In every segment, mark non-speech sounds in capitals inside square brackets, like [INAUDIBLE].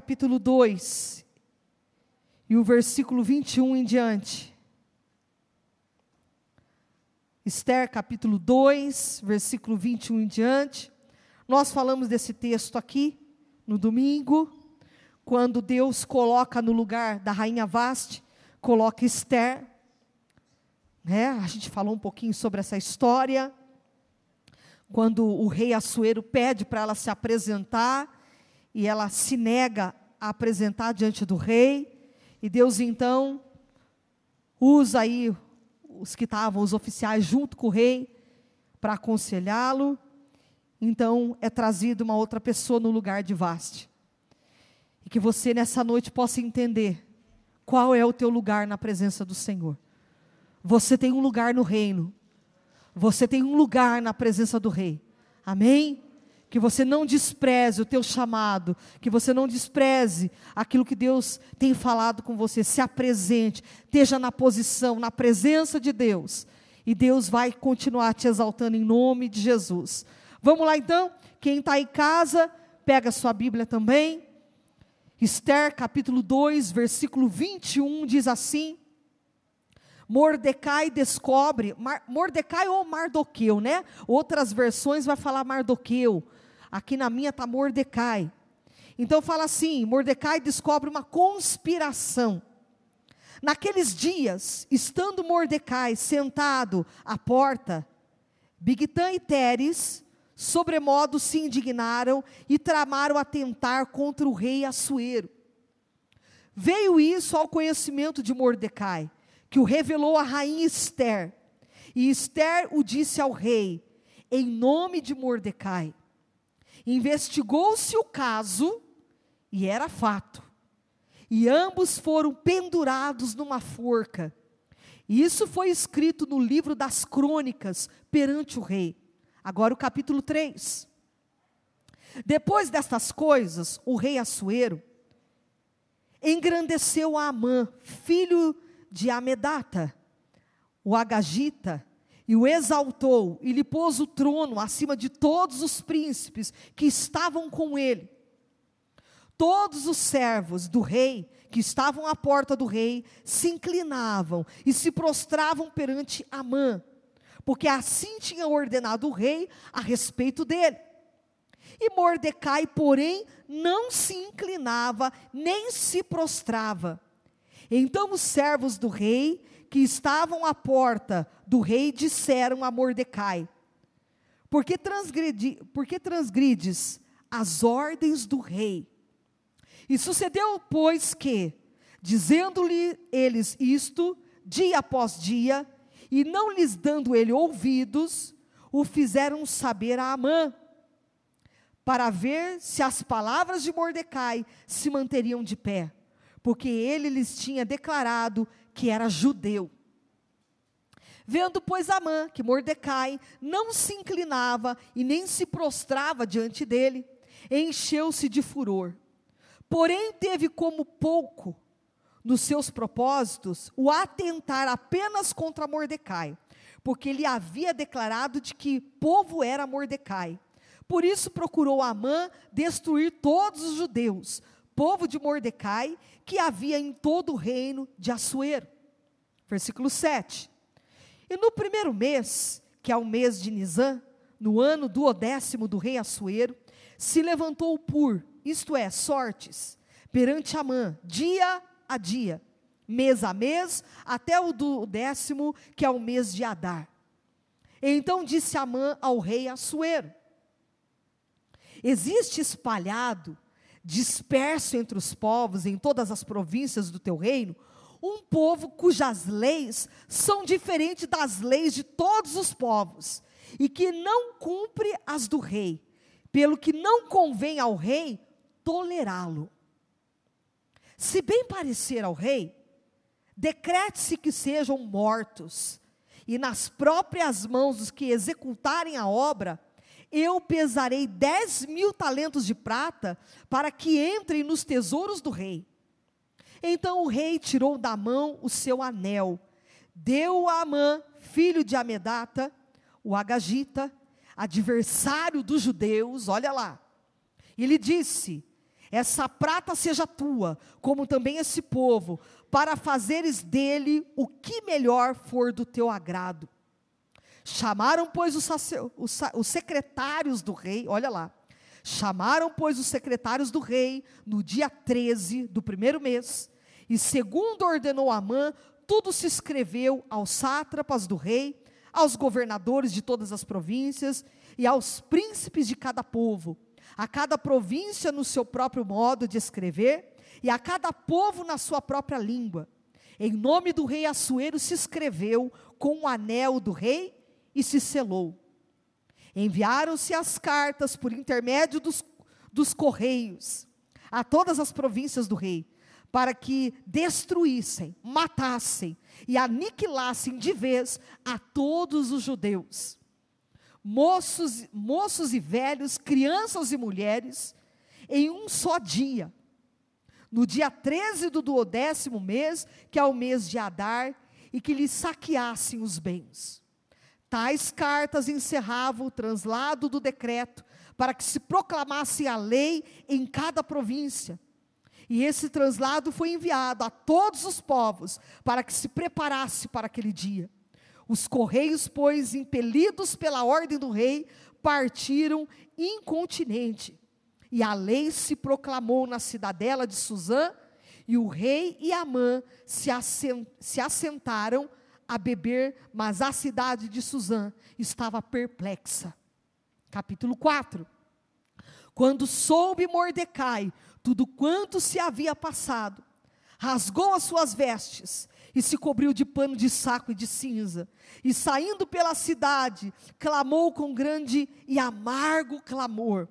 capítulo 2 e o versículo 21 em diante. Esther capítulo 2, versículo 21 em diante. Nós falamos desse texto aqui no domingo, quando Deus coloca no lugar da rainha Vaste, coloca Esther. Né? A gente falou um pouquinho sobre essa história. Quando o rei Assuero pede para ela se apresentar, e ela se nega a apresentar diante do rei, e Deus então usa aí os que estavam, os oficiais, junto com o rei, para aconselhá-lo. Então é trazida uma outra pessoa no lugar de Vaste. E que você nessa noite possa entender qual é o teu lugar na presença do Senhor. Você tem um lugar no reino. Você tem um lugar na presença do rei. Amém? Que você não despreze o teu chamado, que você não despreze aquilo que Deus tem falado com você, se apresente, esteja na posição, na presença de Deus, e Deus vai continuar te exaltando em nome de Jesus. Vamos lá então? Quem está em casa, pega sua Bíblia também. Esther capítulo 2, versículo 21 diz assim: Mordecai descobre, Mar, Mordecai ou Mardoqueu, né? Outras versões vai falar Mardoqueu. Aqui na minha está Mordecai. Então fala assim: Mordecai descobre uma conspiração. Naqueles dias, estando Mordecai sentado à porta, Bigtan e Teres, sobremodo, se indignaram e tramaram atentar contra o rei Assuero. Veio isso ao conhecimento de Mordecai, que o revelou a rainha Esther. E Esther o disse ao rei, em nome de Mordecai. Investigou-se o caso e era fato. E ambos foram pendurados numa forca. E isso foi escrito no livro das crônicas perante o rei. Agora o capítulo 3. Depois destas coisas, o rei Assuero engrandeceu a Amã, filho de Amedata, o Agagita, e o exaltou e lhe pôs o trono acima de todos os príncipes que estavam com ele. Todos os servos do rei que estavam à porta do rei se inclinavam e se prostravam perante Amã, porque assim tinha ordenado o rei a respeito dele. E Mordecai, porém, não se inclinava nem se prostrava. Então os servos do rei que estavam à porta do rei disseram a Mordecai: Por que, transgredi, por que transgrides as ordens do rei? E sucedeu, pois, que, dizendo-lhe eles isto, dia após dia, e não lhes dando ele ouvidos, o fizeram saber a Amã, para ver se as palavras de Mordecai se manteriam de pé, porque ele lhes tinha declarado que era judeu. Vendo, pois, Amã que Mordecai não se inclinava e nem se prostrava diante dele, encheu-se de furor. Porém, teve como pouco nos seus propósitos o atentar apenas contra Mordecai, porque ele havia declarado de que povo era Mordecai. Por isso procurou Amã destruir todos os judeus, povo de Mordecai, que havia em todo o reino de Assuero. Versículo 7. E no primeiro mês, que é o mês de Nizam, no ano duodécimo do rei Assuero, se levantou Pur, isto é, sortes, perante Amã, dia a dia, mês a mês, até o duodécimo, que é o mês de Adar. Então disse Amã ao rei Assuero: Existe espalhado disperso entre os povos, em todas as províncias do teu reino, um povo cujas leis são diferentes das leis de todos os povos, e que não cumpre as do rei, pelo que não convém ao rei tolerá-lo. Se bem parecer ao rei, decrete-se que sejam mortos, e nas próprias mãos dos que executarem a obra, eu pesarei dez mil talentos de prata para que entrem nos tesouros do rei. Então o rei tirou da mão o seu anel, deu a Amã, filho de Amedata, o Agagita, adversário dos judeus, olha lá. E lhe disse: essa prata seja tua, como também esse povo, para fazeres dele o que melhor for do teu agrado. Chamaram, pois, os, os, os secretários do rei, olha lá. Chamaram, pois, os secretários do rei no dia 13 do primeiro mês, e segundo ordenou Amã, tudo se escreveu aos sátrapas do rei, aos governadores de todas as províncias e aos príncipes de cada povo, a cada província no seu próprio modo de escrever, e a cada povo na sua própria língua. Em nome do rei Assuero se escreveu com o anel do rei e se selou. Enviaram-se as cartas por intermédio dos, dos correios a todas as províncias do rei, para que destruíssem, matassem e aniquilassem de vez a todos os judeus, moços, moços e velhos, crianças e mulheres, em um só dia, no dia 13 do duodécimo mês, que é o mês de Adar, e que lhes saqueassem os bens. Tais cartas encerravam o translado do decreto, para que se proclamasse a lei em cada província e esse translado foi enviado a todos os povos para que se preparasse para aquele dia. Os correios, pois, impelidos pela ordem do rei, partiram incontinente. E a lei se proclamou na cidadela de Suzã, e o rei e Amã se, se assentaram a beber, mas a cidade de Suzã estava perplexa. Capítulo 4. Quando soube Mordecai tudo quanto se havia passado, rasgou as suas vestes e se cobriu de pano de saco e de cinza, e saindo pela cidade, clamou com grande e amargo clamor.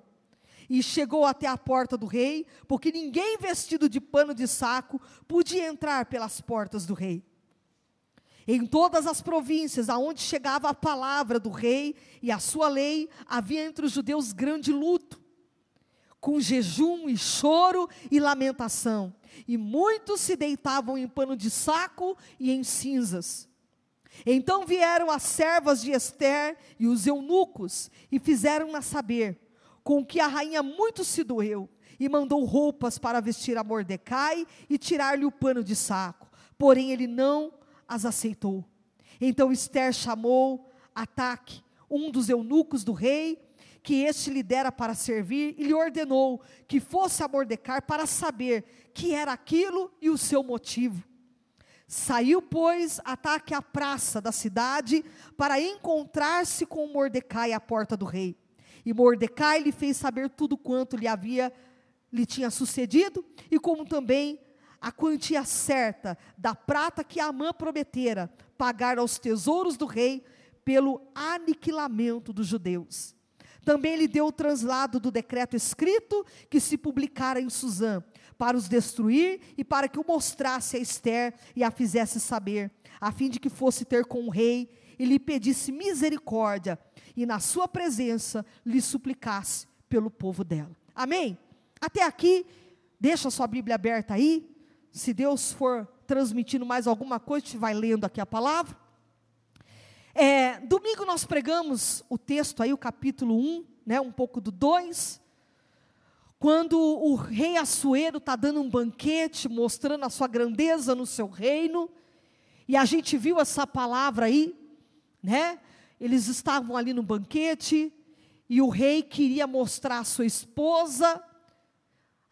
E chegou até a porta do rei, porque ninguém vestido de pano de saco podia entrar pelas portas do rei. Em todas as províncias aonde chegava a palavra do rei e a sua lei, havia entre os judeus grande luto com jejum e choro e lamentação. E muitos se deitavam em pano de saco e em cinzas. Então vieram as servas de Esther e os eunucos e fizeram-na saber, com que a rainha muito se doeu e mandou roupas para vestir a Mordecai e tirar-lhe o pano de saco. Porém ele não as aceitou. Então Esther chamou Ataque, um dos eunucos do rei, que este lhe dera para servir, e lhe ordenou que fosse a Mordecai para saber que era aquilo e o seu motivo. Saiu, pois, ataque à praça da cidade para encontrar-se com Mordecai à porta do rei. E Mordecai lhe fez saber tudo quanto lhe havia lhe tinha sucedido e como também a quantia certa da prata que Amã prometera pagar aos tesouros do rei pelo aniquilamento dos judeus. Também lhe deu o translado do decreto escrito que se publicara em Suzã, para os destruir e para que o mostrasse a Esther e a fizesse saber, a fim de que fosse ter com o rei e lhe pedisse misericórdia e na sua presença lhe suplicasse pelo povo dela. Amém? Até aqui, deixa a sua Bíblia aberta aí. Se Deus for transmitindo mais alguma coisa, a gente vai lendo aqui a palavra. É, domingo nós pregamos o texto aí, o capítulo 1, né, um pouco do 2, quando o rei Assuero está dando um banquete, mostrando a sua grandeza no seu reino, e a gente viu essa palavra aí, né? Eles estavam ali no banquete, e o rei queria mostrar a sua esposa,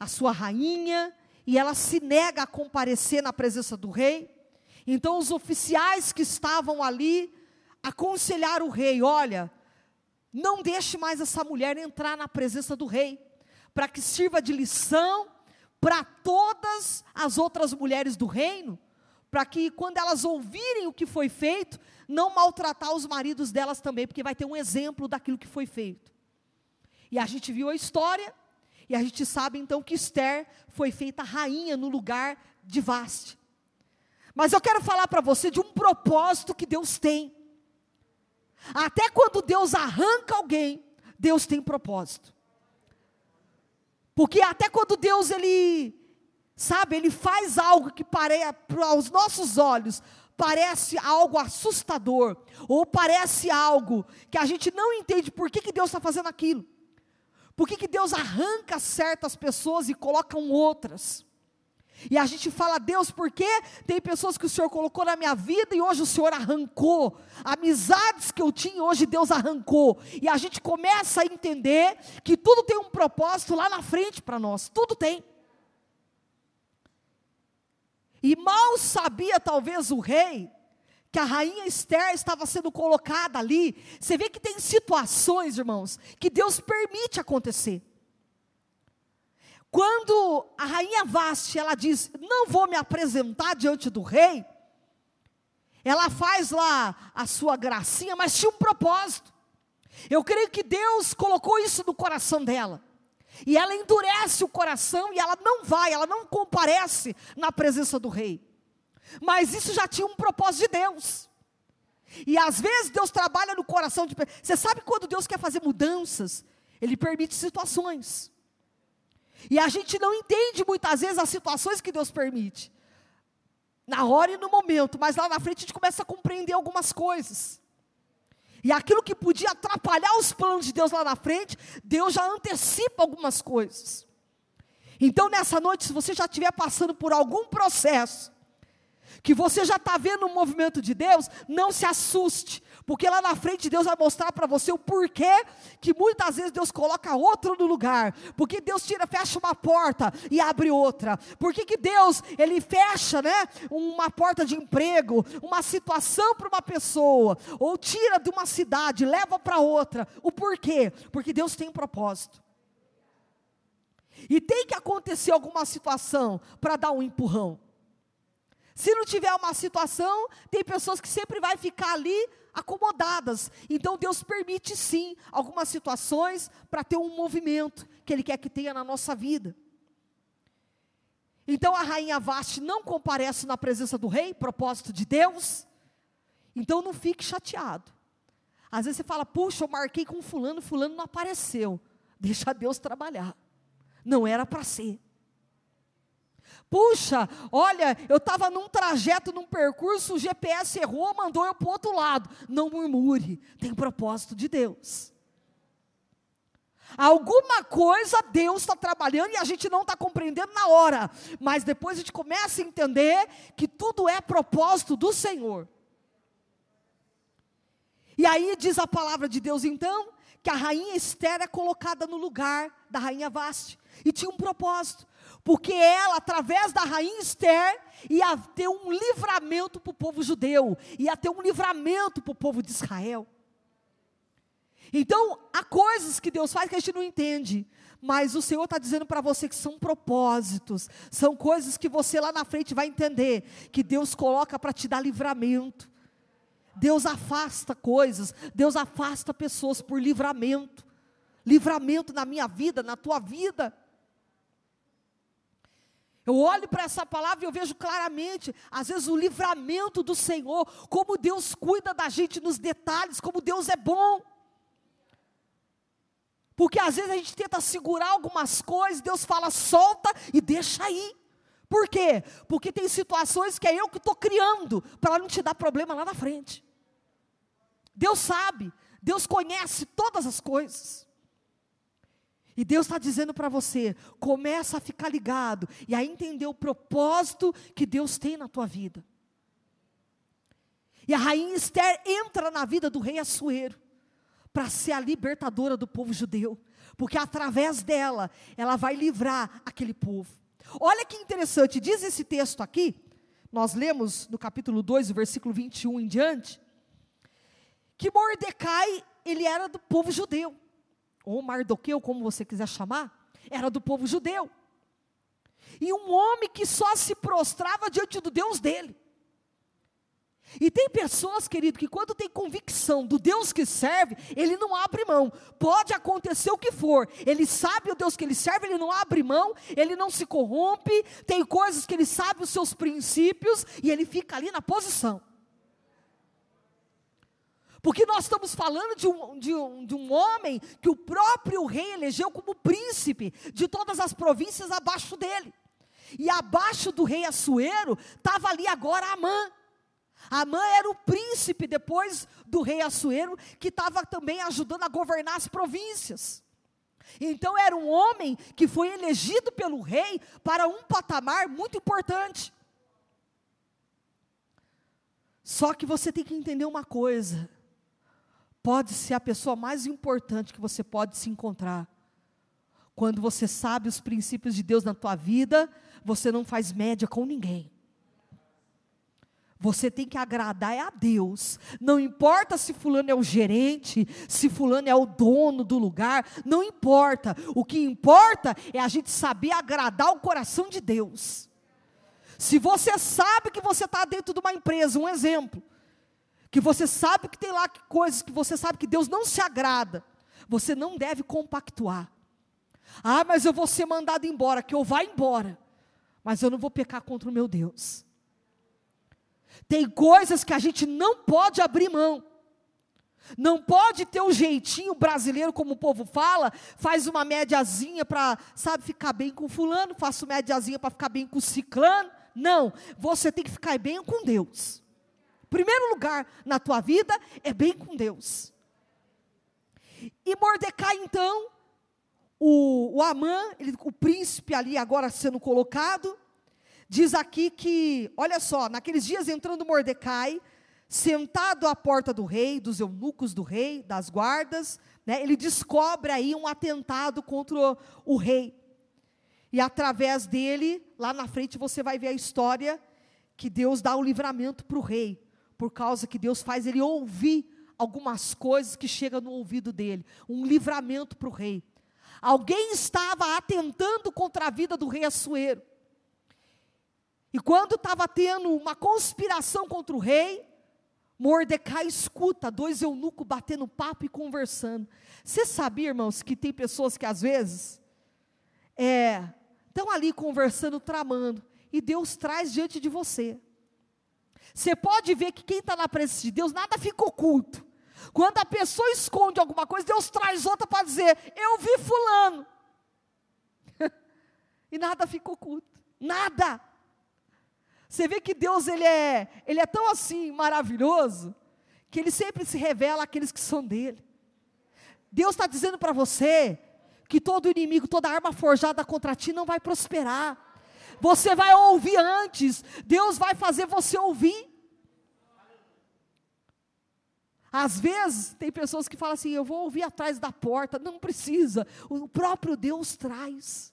a sua rainha, e ela se nega a comparecer na presença do rei. Então os oficiais que estavam ali aconselhar o rei: olha, não deixe mais essa mulher entrar na presença do rei, para que sirva de lição para todas as outras mulheres do reino, para que quando elas ouvirem o que foi feito, não maltratar os maridos delas também, porque vai ter um exemplo daquilo que foi feito. E a gente viu a história, e a gente sabe então que Esther foi feita rainha no lugar de Vaste. Mas eu quero falar para você de um propósito que Deus tem. Até quando Deus arranca alguém, Deus tem propósito. Porque até quando Deus ele sabe, ele faz algo que parece aos nossos olhos parece algo assustador ou parece algo que a gente não entende por que, que Deus está fazendo aquilo. Por que, que Deus arranca certas pessoas e coloca outras? E a gente fala, Deus, por que tem pessoas que o Senhor colocou na minha vida e hoje o Senhor arrancou? Amizades que eu tinha, hoje Deus arrancou. E a gente começa a entender que tudo tem um propósito lá na frente para nós, tudo tem. E mal sabia talvez o rei que a rainha Esther estava sendo colocada ali. Você vê que tem situações, irmãos, que Deus permite acontecer. Quando a rainha Vaste, ela diz: "Não vou me apresentar diante do rei", ela faz lá a sua gracinha, mas tinha um propósito. Eu creio que Deus colocou isso no coração dela. E ela endurece o coração e ela não vai, ela não comparece na presença do rei. Mas isso já tinha um propósito de Deus. E às vezes Deus trabalha no coração de Você sabe quando Deus quer fazer mudanças? Ele permite situações. E a gente não entende muitas vezes as situações que Deus permite. Na hora e no momento, mas lá na frente a gente começa a compreender algumas coisas. E aquilo que podia atrapalhar os planos de Deus lá na frente, Deus já antecipa algumas coisas. Então, nessa noite, se você já estiver passando por algum processo, que você já está vendo o movimento de Deus, não se assuste, porque lá na frente Deus vai mostrar para você o porquê que muitas vezes Deus coloca outro no lugar, porque Deus tira, fecha uma porta e abre outra, porque que Deus ele fecha, né, uma porta de emprego, uma situação para uma pessoa, ou tira de uma cidade, leva para outra, o porquê? Porque Deus tem um propósito. E tem que acontecer alguma situação para dar um empurrão. Se não tiver uma situação, tem pessoas que sempre vai ficar ali acomodadas. Então Deus permite sim algumas situações para ter um movimento que Ele quer que tenha na nossa vida. Então a rainha Vaste não comparece na presença do rei, propósito de Deus. Então não fique chateado. Às vezes você fala, puxa, eu marquei com fulano, fulano não apareceu. Deixa Deus trabalhar. Não era para ser. Puxa, olha, eu estava num trajeto, num percurso, o GPS errou, mandou eu para o outro lado. Não murmure, tem propósito de Deus. Alguma coisa Deus está trabalhando e a gente não está compreendendo na hora, mas depois a gente começa a entender que tudo é propósito do Senhor. E aí diz a palavra de Deus então, que a rainha Esther é colocada no lugar da rainha Vaste, e tinha um propósito porque ela, através da rainha Esther, ia ter um livramento para o povo judeu, ia ter um livramento para o povo de Israel. Então, há coisas que Deus faz que a gente não entende, mas o Senhor está dizendo para você que são propósitos, são coisas que você lá na frente vai entender, que Deus coloca para te dar livramento. Deus afasta coisas, Deus afasta pessoas por livramento. Livramento na minha vida, na tua vida. Eu olho para essa palavra e eu vejo claramente, às vezes, o livramento do Senhor, como Deus cuida da gente nos detalhes, como Deus é bom. Porque às vezes a gente tenta segurar algumas coisas, Deus fala, solta e deixa aí. Por quê? Porque tem situações que é eu que estou criando, para não te dar problema lá na frente. Deus sabe, Deus conhece todas as coisas. E Deus está dizendo para você: começa a ficar ligado e a entender o propósito que Deus tem na tua vida. E a rainha Esther entra na vida do rei Assuero para ser a libertadora do povo judeu, porque através dela ela vai livrar aquele povo. Olha que interessante, diz esse texto aqui, nós lemos no capítulo 2, o versículo 21 em diante, que Mordecai, ele era do povo judeu ou Mardoqueu, como você quiser chamar, era do povo judeu. E um homem que só se prostrava diante do Deus dele. E tem pessoas, querido, que quando tem convicção do Deus que serve, ele não abre mão. Pode acontecer o que for. Ele sabe o Deus que ele serve, ele não abre mão, ele não se corrompe. Tem coisas que ele sabe os seus princípios e ele fica ali na posição. Porque nós estamos falando de um, de, um, de um homem que o próprio rei elegeu como príncipe de todas as províncias abaixo dele. E abaixo do rei Assuero estava ali agora Amã. Amã era o príncipe depois do rei Assuero, que estava também ajudando a governar as províncias. Então era um homem que foi elegido pelo rei para um patamar muito importante. Só que você tem que entender uma coisa: pode ser a pessoa mais importante que você pode se encontrar. Quando você sabe os princípios de Deus na tua vida, você não faz média com ninguém. Você tem que agradar é a Deus. Não importa se fulano é o gerente, se fulano é o dono do lugar, não importa. O que importa é a gente saber agradar o coração de Deus. Se você sabe que você está dentro de uma empresa, um exemplo, que você sabe que tem lá coisas que você sabe que Deus não se agrada, você não deve compactuar. Ah, mas eu vou ser mandado embora, que eu vá embora, mas eu não vou pecar contra o meu Deus. Tem coisas que a gente não pode abrir mão. Não pode ter o um jeitinho brasileiro, como o povo fala, faz uma médiazinha para, sabe, ficar bem com fulano, faço médiazinha para ficar bem com ciclano. Não, você tem que ficar bem com Deus. Primeiro lugar na tua vida é bem com Deus. E Mordecai, então, o, o Amã, ele, o príncipe ali agora sendo colocado, Diz aqui que, olha só, naqueles dias entrando Mordecai, sentado à porta do rei, dos eunucos do rei, das guardas, né, ele descobre aí um atentado contra o, o rei. E através dele, lá na frente você vai ver a história que Deus dá o livramento para o rei, por causa que Deus faz ele ouvir algumas coisas que chegam no ouvido dele, um livramento para o rei. Alguém estava atentando contra a vida do rei Assuero. E quando estava tendo uma conspiração contra o rei, Mordecai escuta dois eunucos batendo papo e conversando. Você sabia, irmãos, que tem pessoas que às vezes estão é, ali conversando, tramando, e Deus traz diante de você. Você pode ver que quem está na presença de Deus, nada fica oculto. Quando a pessoa esconde alguma coisa, Deus traz outra para dizer: Eu vi Fulano. [LAUGHS] e nada fica oculto. Nada. Você vê que Deus ele é, ele é tão assim maravilhoso que ele sempre se revela àqueles que são dele. Deus está dizendo para você que todo inimigo, toda arma forjada contra ti não vai prosperar. Você vai ouvir antes. Deus vai fazer você ouvir. Às vezes, tem pessoas que falam assim: eu vou ouvir atrás da porta. Não precisa. O próprio Deus traz.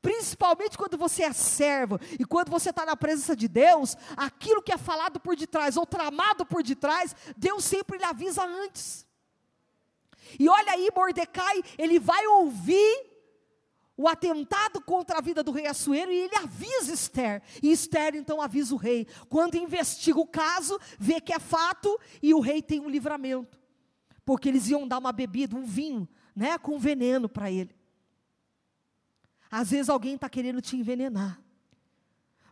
Principalmente quando você é servo e quando você está na presença de Deus, aquilo que é falado por detrás ou tramado por detrás, Deus sempre lhe avisa antes. E olha aí, Mordecai, ele vai ouvir o atentado contra a vida do rei Assuero e ele avisa Esther. E Esther então avisa o rei. Quando investiga o caso, vê que é fato e o rei tem um livramento. Porque eles iam dar uma bebida, um vinho, né, com veneno para ele. Às vezes alguém está querendo te envenenar.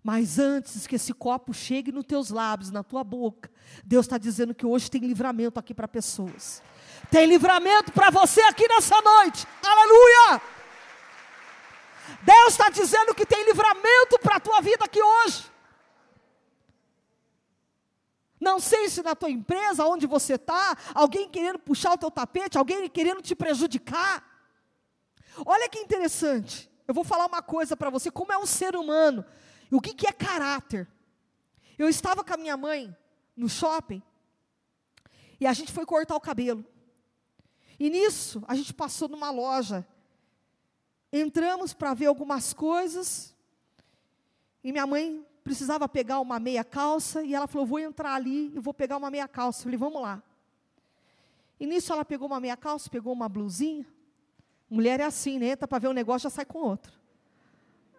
Mas antes que esse copo chegue nos teus lábios, na tua boca, Deus está dizendo que hoje tem livramento aqui para pessoas. Tem livramento para você aqui nessa noite. Aleluia! Deus está dizendo que tem livramento para a tua vida aqui hoje. Não sei se na tua empresa, onde você está, alguém querendo puxar o teu tapete, alguém querendo te prejudicar. Olha que interessante. Eu vou falar uma coisa para você, como é um ser humano, o que, que é caráter. Eu estava com a minha mãe no shopping, e a gente foi cortar o cabelo. E nisso, a gente passou numa loja. Entramos para ver algumas coisas, e minha mãe precisava pegar uma meia calça, e ela falou: Vou entrar ali e vou pegar uma meia calça. Eu falei: Vamos lá. E nisso ela pegou uma meia calça, pegou uma blusinha, Mulher é assim, né? Entra para ver um negócio, já sai com outro.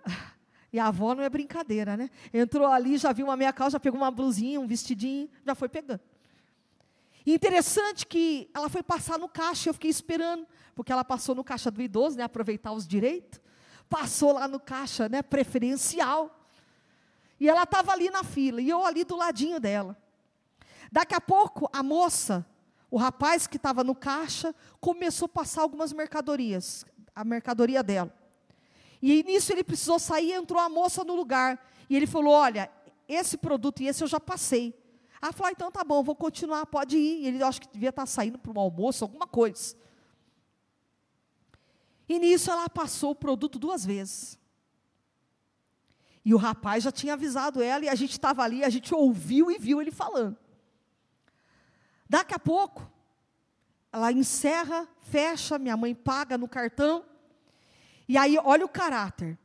[LAUGHS] E a avó não é brincadeira, né? Entrou ali, já viu uma meia calça, já pegou uma blusinha, um vestidinho, já foi pegando. E interessante que ela foi passar no caixa, eu fiquei esperando, porque ela passou no caixa do idoso, né? Aproveitar os direitos. Passou lá no caixa, né? Preferencial. E ela estava ali na fila, e eu ali do ladinho dela. Daqui a pouco, a moça o rapaz que estava no caixa começou a passar algumas mercadorias, a mercadoria dela. E nisso ele precisou sair, entrou a moça no lugar. E ele falou: Olha, esse produto e esse eu já passei. Ela falou: ah, Então tá bom, vou continuar, pode ir. E ele acho que devia estar saindo para um almoço, alguma coisa. E nisso ela passou o produto duas vezes. E o rapaz já tinha avisado ela, e a gente estava ali, a gente ouviu e viu ele falando. Daqui a pouco, ela encerra, fecha, minha mãe paga no cartão. E aí, olha o caráter.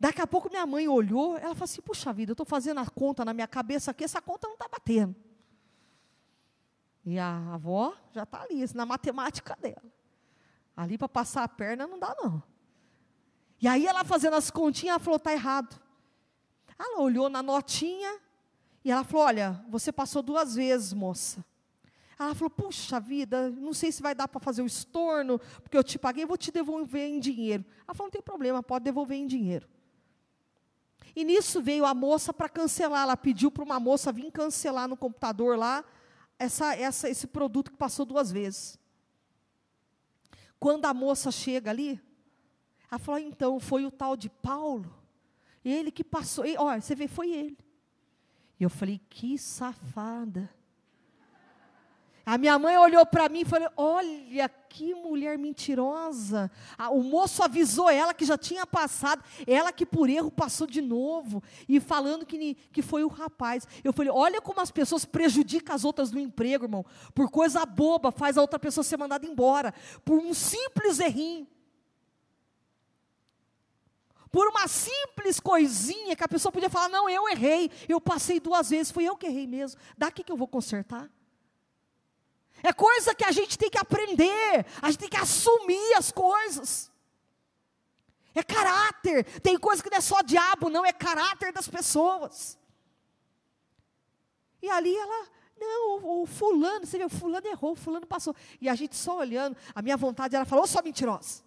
Daqui a pouco minha mãe olhou, ela falou assim: puxa vida, eu estou fazendo a conta na minha cabeça aqui, essa conta não está batendo. E a avó já está ali, na matemática dela. Ali para passar a perna não dá, não. E aí ela fazendo as continhas, ela falou: está errado. Ela olhou na notinha e ela falou: olha, você passou duas vezes, moça. Ela falou: puxa vida, não sei se vai dar para fazer o estorno, porque eu te paguei, vou te devolver em dinheiro. Ela falou: não tem problema, pode devolver em dinheiro. E nisso veio a moça para cancelar. Ela pediu para uma moça vir cancelar no computador lá essa, essa, esse produto que passou duas vezes. Quando a moça chega ali, ela falou: então, foi o tal de Paulo, ele que passou. E, olha, você vê, foi ele. E eu falei: que safada. A minha mãe olhou para mim e falou: Olha que mulher mentirosa. o moço avisou ela que já tinha passado, ela que por erro passou de novo, e falando que, que foi o rapaz. Eu falei: Olha como as pessoas prejudicam as outras no emprego, irmão. Por coisa boba, faz a outra pessoa ser mandada embora. Por um simples errinho. Por uma simples coisinha que a pessoa podia falar: Não, eu errei, eu passei duas vezes, foi eu que errei mesmo. Daqui que eu vou consertar. É coisa que a gente tem que aprender, a gente tem que assumir as coisas. É caráter. Tem coisa que não é só diabo, não, é caráter das pessoas. E ali ela, não, o, o fulano, você o fulano errou, fulano passou. E a gente só olhando, a minha vontade era falar, ô só mentirosa.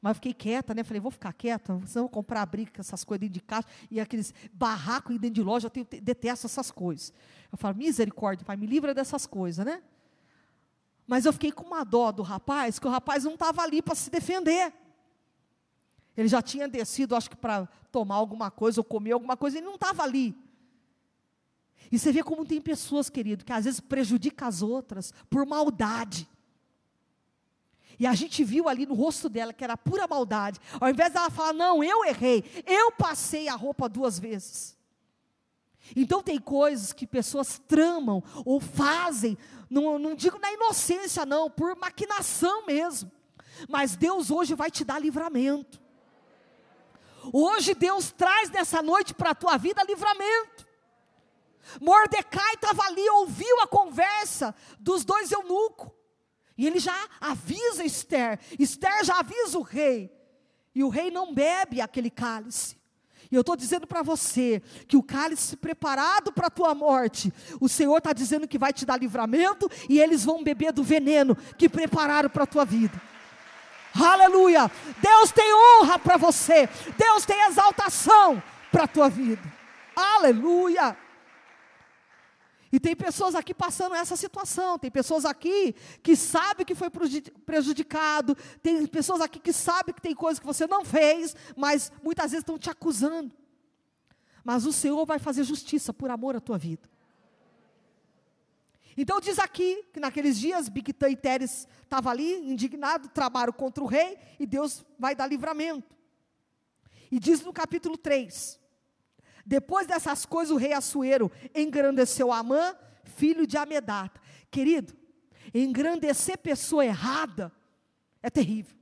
Mas fiquei quieta, né? Falei, vou ficar quieta, senão vou comprar briga, essas coisas dentro de casa, e aqueles barracos dentro de loja, eu tenho, detesto essas coisas. Eu falo, misericórdia, pai, me livra dessas coisas, né? Mas eu fiquei com uma dó do rapaz, que o rapaz não estava ali para se defender. Ele já tinha descido, acho que para tomar alguma coisa ou comer alguma coisa, ele não estava ali. E você vê como tem pessoas, querido, que às vezes prejudicam as outras por maldade. E a gente viu ali no rosto dela que era pura maldade. Ao invés dela falar, não, eu errei, eu passei a roupa duas vezes. Então tem coisas que pessoas tramam ou fazem, não, não digo na inocência, não, por maquinação mesmo. Mas Deus hoje vai te dar livramento. Hoje Deus traz nessa noite para a tua vida livramento. Mordecai estava ali, ouviu a conversa dos dois eunucos. E ele já avisa Esther. Esther já avisa o rei. E o rei não bebe aquele cálice. E eu estou dizendo para você que o cálice preparado para a tua morte, o Senhor está dizendo que vai te dar livramento e eles vão beber do veneno que prepararam para a tua vida. Aleluia! Deus tem honra para você, Deus tem exaltação para a tua vida. Aleluia! E tem pessoas aqui passando essa situação, tem pessoas aqui que sabem que foi prejudicado, tem pessoas aqui que sabem que tem coisas que você não fez, mas muitas vezes estão te acusando. Mas o Senhor vai fazer justiça por amor à tua vida. Então diz aqui que naqueles dias Bictã e Teres estavam ali, indignados, tramaram contra o rei, e Deus vai dar livramento. E diz no capítulo 3, depois dessas coisas, o rei Assuero engrandeceu Amã, filho de Amedata. Querido, engrandecer pessoa errada é terrível.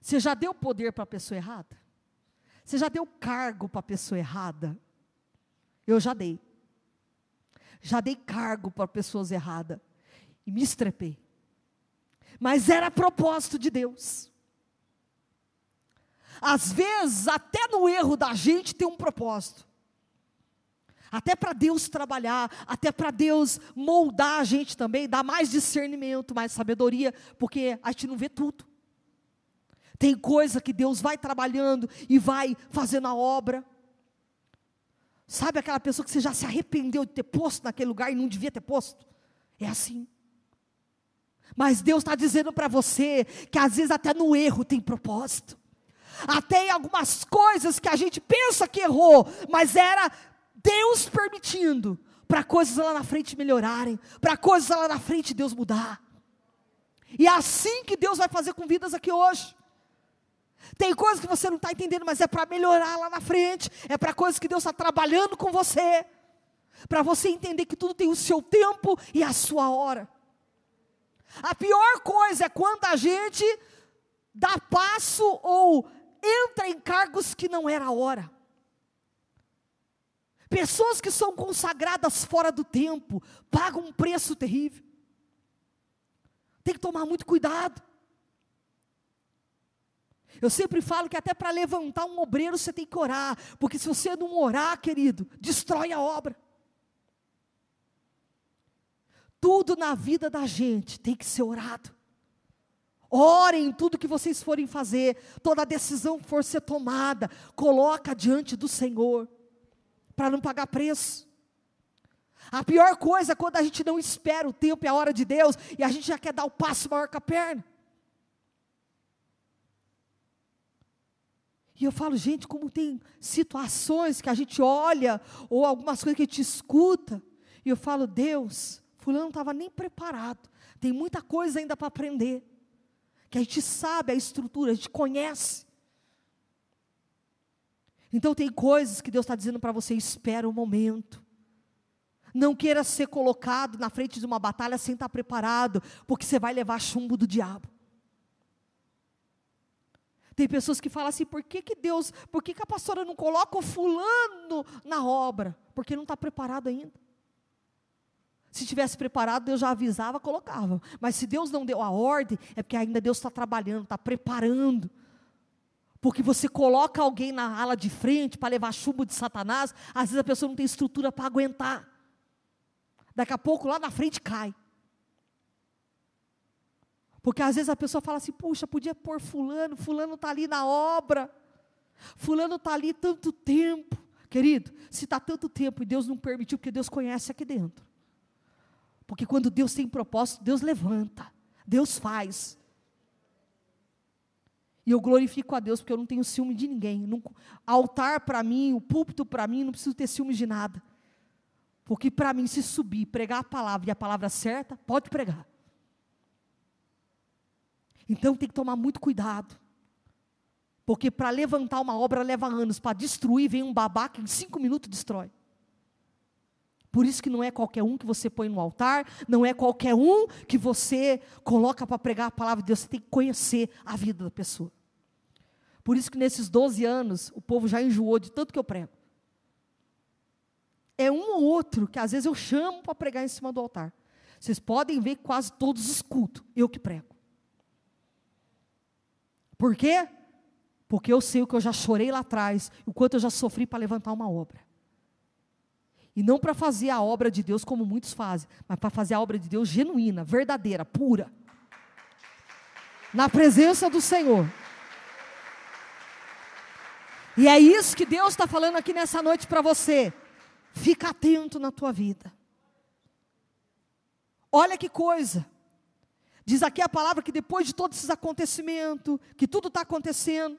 Você já deu poder para a pessoa errada? Você já deu cargo para a pessoa errada? Eu já dei. Já dei cargo para pessoas erradas. E me estrepei. Mas era propósito de Deus. Às vezes, até no erro da gente tem um propósito. Até para Deus trabalhar, até para Deus moldar a gente também, dar mais discernimento, mais sabedoria, porque a gente não vê tudo. Tem coisa que Deus vai trabalhando e vai fazendo a obra. Sabe aquela pessoa que você já se arrependeu de ter posto naquele lugar e não devia ter posto? É assim. Mas Deus está dizendo para você que às vezes até no erro tem propósito até em algumas coisas que a gente pensa que errou, mas era Deus permitindo para coisas lá na frente melhorarem, para coisas lá na frente Deus mudar. E é assim que Deus vai fazer com vidas aqui hoje. Tem coisas que você não está entendendo, mas é para melhorar lá na frente. É para coisas que Deus está trabalhando com você. Para você entender que tudo tem o seu tempo e a sua hora. A pior coisa é quando a gente dá passo ou entra em cargos que não era a hora. Pessoas que são consagradas fora do tempo pagam um preço terrível. Tem que tomar muito cuidado. Eu sempre falo que até para levantar um obreiro você tem que orar, porque se você não orar, querido, destrói a obra. Tudo na vida da gente tem que ser orado. Orem tudo que vocês forem fazer, toda decisão que for ser tomada, coloca diante do Senhor, para não pagar preço. A pior coisa é quando a gente não espera o tempo e a hora de Deus, e a gente já quer dar o passo maior que a perna. E eu falo, gente, como tem situações que a gente olha, ou algumas coisas que a gente escuta, e eu falo, Deus, fulano não estava nem preparado, tem muita coisa ainda para aprender que a gente sabe a estrutura, a gente conhece. Então tem coisas que Deus está dizendo para você, espera um momento. Não queira ser colocado na frente de uma batalha sem estar preparado, porque você vai levar chumbo do diabo. Tem pessoas que falam assim, por que, que Deus, por que, que a pastora não coloca o fulano na obra? Porque não está preparado ainda. Se tivesse preparado, Deus já avisava, colocava. Mas se Deus não deu a ordem, é porque ainda Deus está trabalhando, está preparando. Porque você coloca alguém na ala de frente para levar chumbo de Satanás, às vezes a pessoa não tem estrutura para aguentar. Daqui a pouco lá na frente cai. Porque às vezes a pessoa fala assim: puxa, podia pôr Fulano, Fulano está ali na obra, Fulano está ali tanto tempo. Querido, se está tanto tempo e Deus não permitiu, porque Deus conhece aqui dentro. Porque quando Deus tem propósito, Deus levanta, Deus faz. E eu glorifico a Deus porque eu não tenho ciúme de ninguém. Não, altar para mim, o púlpito para mim, não preciso ter ciúme de nada. Porque para mim, se subir, pregar a palavra e a palavra certa, pode pregar. Então tem que tomar muito cuidado. Porque para levantar uma obra leva anos, para destruir, vem um babaca em cinco minutos destrói. Por isso que não é qualquer um que você põe no altar, não é qualquer um que você coloca para pregar a palavra de Deus, você tem que conhecer a vida da pessoa. Por isso que nesses 12 anos, o povo já enjoou de tanto que eu prego. É um ou outro que às vezes eu chamo para pregar em cima do altar. Vocês podem ver quase todos os cultos, eu que prego. Por quê? Porque eu sei o que eu já chorei lá atrás, o quanto eu já sofri para levantar uma obra. E não para fazer a obra de Deus como muitos fazem, mas para fazer a obra de Deus genuína, verdadeira, pura. Na presença do Senhor. E é isso que Deus está falando aqui nessa noite para você. Fica atento na tua vida. Olha que coisa. Diz aqui a palavra que depois de todos esses acontecimentos, que tudo está acontecendo,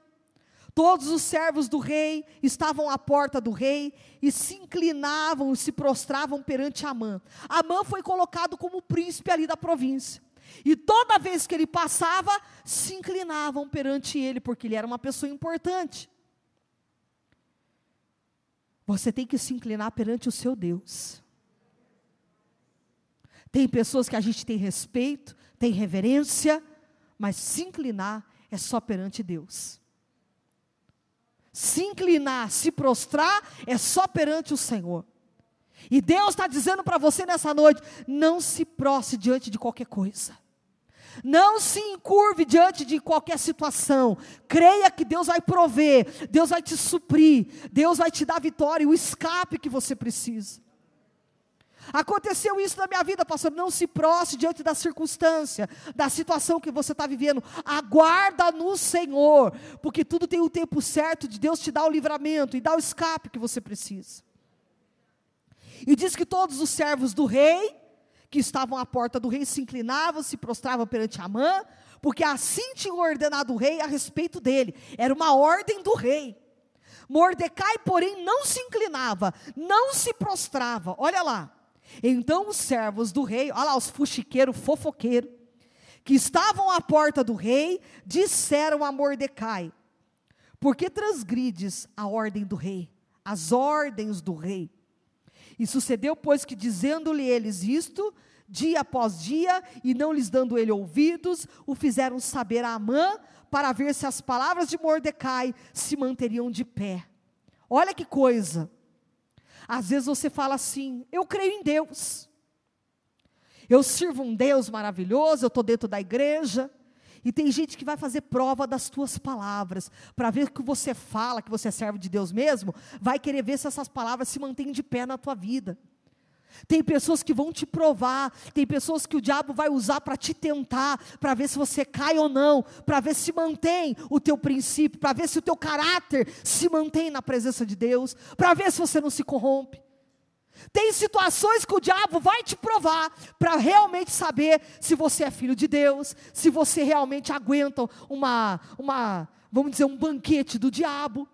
Todos os servos do rei estavam à porta do rei e se inclinavam e se prostravam perante Amã. Amã foi colocado como príncipe ali da província. E toda vez que ele passava, se inclinavam perante ele, porque ele era uma pessoa importante. Você tem que se inclinar perante o seu Deus. Tem pessoas que a gente tem respeito, tem reverência, mas se inclinar é só perante Deus. Se inclinar, se prostrar, é só perante o Senhor. E Deus está dizendo para você nessa noite: não se prostre diante de qualquer coisa. Não se encurve diante de qualquer situação. Creia que Deus vai prover, Deus vai te suprir, Deus vai te dar vitória e o escape que você precisa. Aconteceu isso na minha vida, pastor. Não se prostre diante da circunstância, da situação que você está vivendo. Aguarda no Senhor, porque tudo tem o tempo certo de Deus te dar o livramento e dar o escape que você precisa. E diz que todos os servos do rei, que estavam à porta do rei, se inclinavam, se prostravam perante Amã, porque assim tinha ordenado o rei a respeito dele. Era uma ordem do rei. Mordecai, porém, não se inclinava, não se prostrava. Olha lá. Então os servos do rei, olha lá os fuxiqueiros, fofoqueiros, que estavam à porta do rei, disseram a Mordecai: Por que transgrides a ordem do rei, as ordens do rei? E sucedeu, pois, que dizendo-lhe eles isto, dia após dia, e não lhes dando ele ouvidos, o fizeram saber a Amã, para ver se as palavras de Mordecai se manteriam de pé. Olha que coisa. Às vezes você fala assim: eu creio em Deus. Eu sirvo um Deus maravilhoso, eu estou dentro da igreja. E tem gente que vai fazer prova das tuas palavras, para ver que você fala, que você é servo de Deus mesmo, vai querer ver se essas palavras se mantêm de pé na tua vida. Tem pessoas que vão te provar, tem pessoas que o diabo vai usar para te tentar, para ver se você cai ou não, para ver se mantém o teu princípio, para ver se o teu caráter se mantém na presença de Deus, para ver se você não se corrompe. Tem situações que o diabo vai te provar para realmente saber se você é filho de Deus, se você realmente aguenta uma, uma, vamos dizer, um banquete do diabo.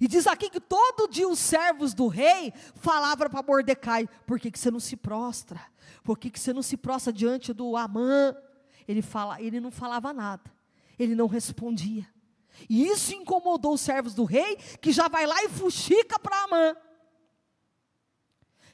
E diz aqui que todo dia os servos do rei falavam para Mordecai: por que, que você não se prostra? Por que, que você não se prostra diante do Amã? Ele, fala, ele não falava nada, ele não respondia. E isso incomodou os servos do rei, que já vai lá e fuxica para Amã.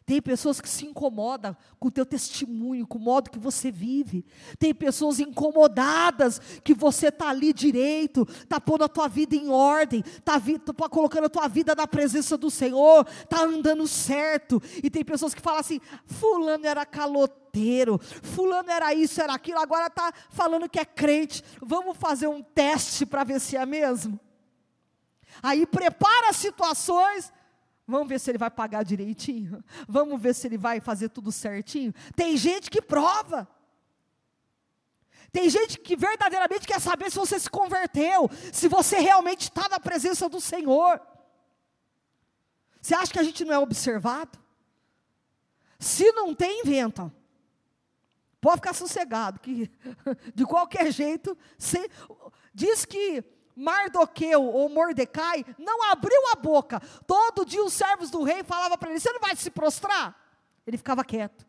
Tem pessoas que se incomodam com o teu testemunho, com o modo que você vive. Tem pessoas incomodadas que você está ali direito, está pondo a tua vida em ordem, está tá colocando a tua vida na presença do Senhor, está andando certo. E tem pessoas que falam assim: Fulano era caloteiro, Fulano era isso, era aquilo, agora está falando que é crente. Vamos fazer um teste para ver se é mesmo? Aí prepara situações Vamos ver se ele vai pagar direitinho. Vamos ver se ele vai fazer tudo certinho. Tem gente que prova. Tem gente que verdadeiramente quer saber se você se converteu, se você realmente está na presença do Senhor. Você acha que a gente não é observado? Se não tem, inventam. Pode ficar sossegado, que [LAUGHS] de qualquer jeito, se, diz que Mardoqueu ou Mordecai não abriu a boca. Todo dia os servos do rei falavam para ele: Você não vai se prostrar? Ele ficava quieto.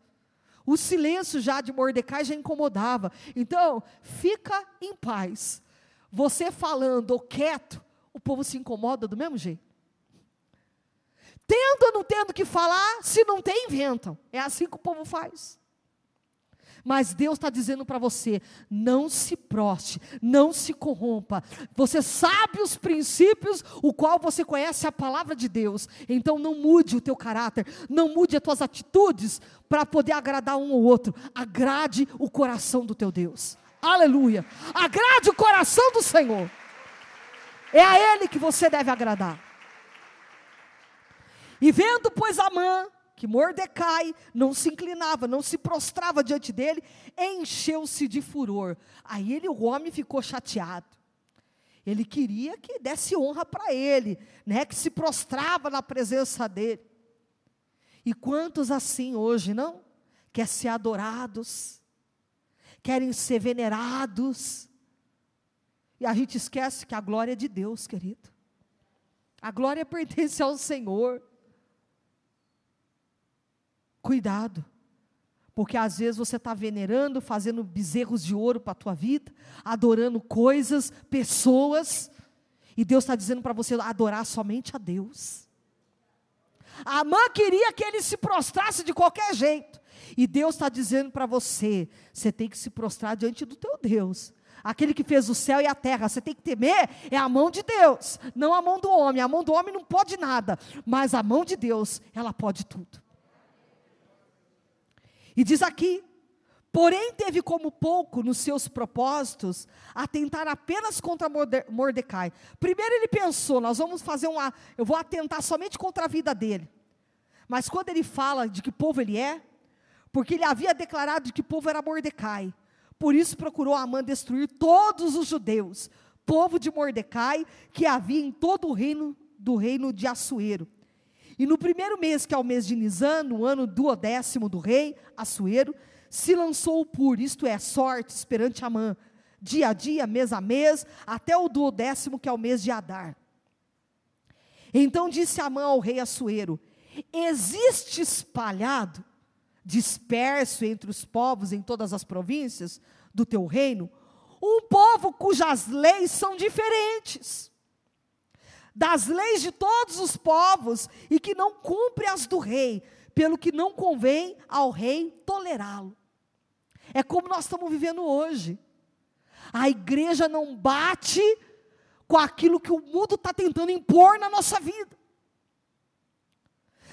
O silêncio já de Mordecai já incomodava. Então, fica em paz. Você falando ou quieto, o povo se incomoda do mesmo jeito. Tendo ou não tendo que falar, se não tem, inventam. É assim que o povo faz. Mas Deus está dizendo para você: não se proste, não se corrompa. Você sabe os princípios, o qual você conhece a palavra de Deus. Então não mude o teu caráter, não mude as tuas atitudes para poder agradar um ou outro. Agrade o coração do teu Deus. Aleluia. Agrade o coração do Senhor. É a Ele que você deve agradar. E vendo, pois, Amã que Mordecai não se inclinava, não se prostrava diante dele, encheu-se de furor. Aí ele, o homem, ficou chateado. Ele queria que desse honra para ele, né, que se prostrava na presença dele. E quantos assim hoje, não? Quer ser adorados, querem ser venerados. E a gente esquece que a glória é de Deus, querido. A glória [LAUGHS] pertence ao Senhor. Cuidado. Porque às vezes você está venerando, fazendo bezerros de ouro para a tua vida, adorando coisas, pessoas, e Deus está dizendo para você adorar somente a Deus. A mãe queria que ele se prostrasse de qualquer jeito, e Deus está dizendo para você: você tem que se prostrar diante do teu Deus. Aquele que fez o céu e a terra, você tem que temer, é a mão de Deus, não a mão do homem. A mão do homem não pode nada, mas a mão de Deus, ela pode tudo. E diz aqui: porém teve como pouco nos seus propósitos atentar apenas contra Mordecai. Primeiro ele pensou, nós vamos fazer uma, eu vou atentar somente contra a vida dele. Mas quando ele fala de que povo ele é, porque ele havia declarado de que povo era Mordecai, por isso procurou Amã destruir todos os judeus, povo de Mordecai, que havia em todo o reino do reino de Assuero. E no primeiro mês, que é o mês de Nisan, no ano duodécimo do rei Assuero, se lançou o pur, isto é, sorte, perante Amã, dia a dia, mês a mês, até o duodécimo, que é o mês de Adar. Então disse Amã ao rei Assuero: Existe espalhado, disperso entre os povos em todas as províncias do teu reino, um povo cujas leis são diferentes das leis de todos os povos e que não cumpre as do rei, pelo que não convém ao rei tolerá-lo. É como nós estamos vivendo hoje. A igreja não bate com aquilo que o mundo está tentando impor na nossa vida.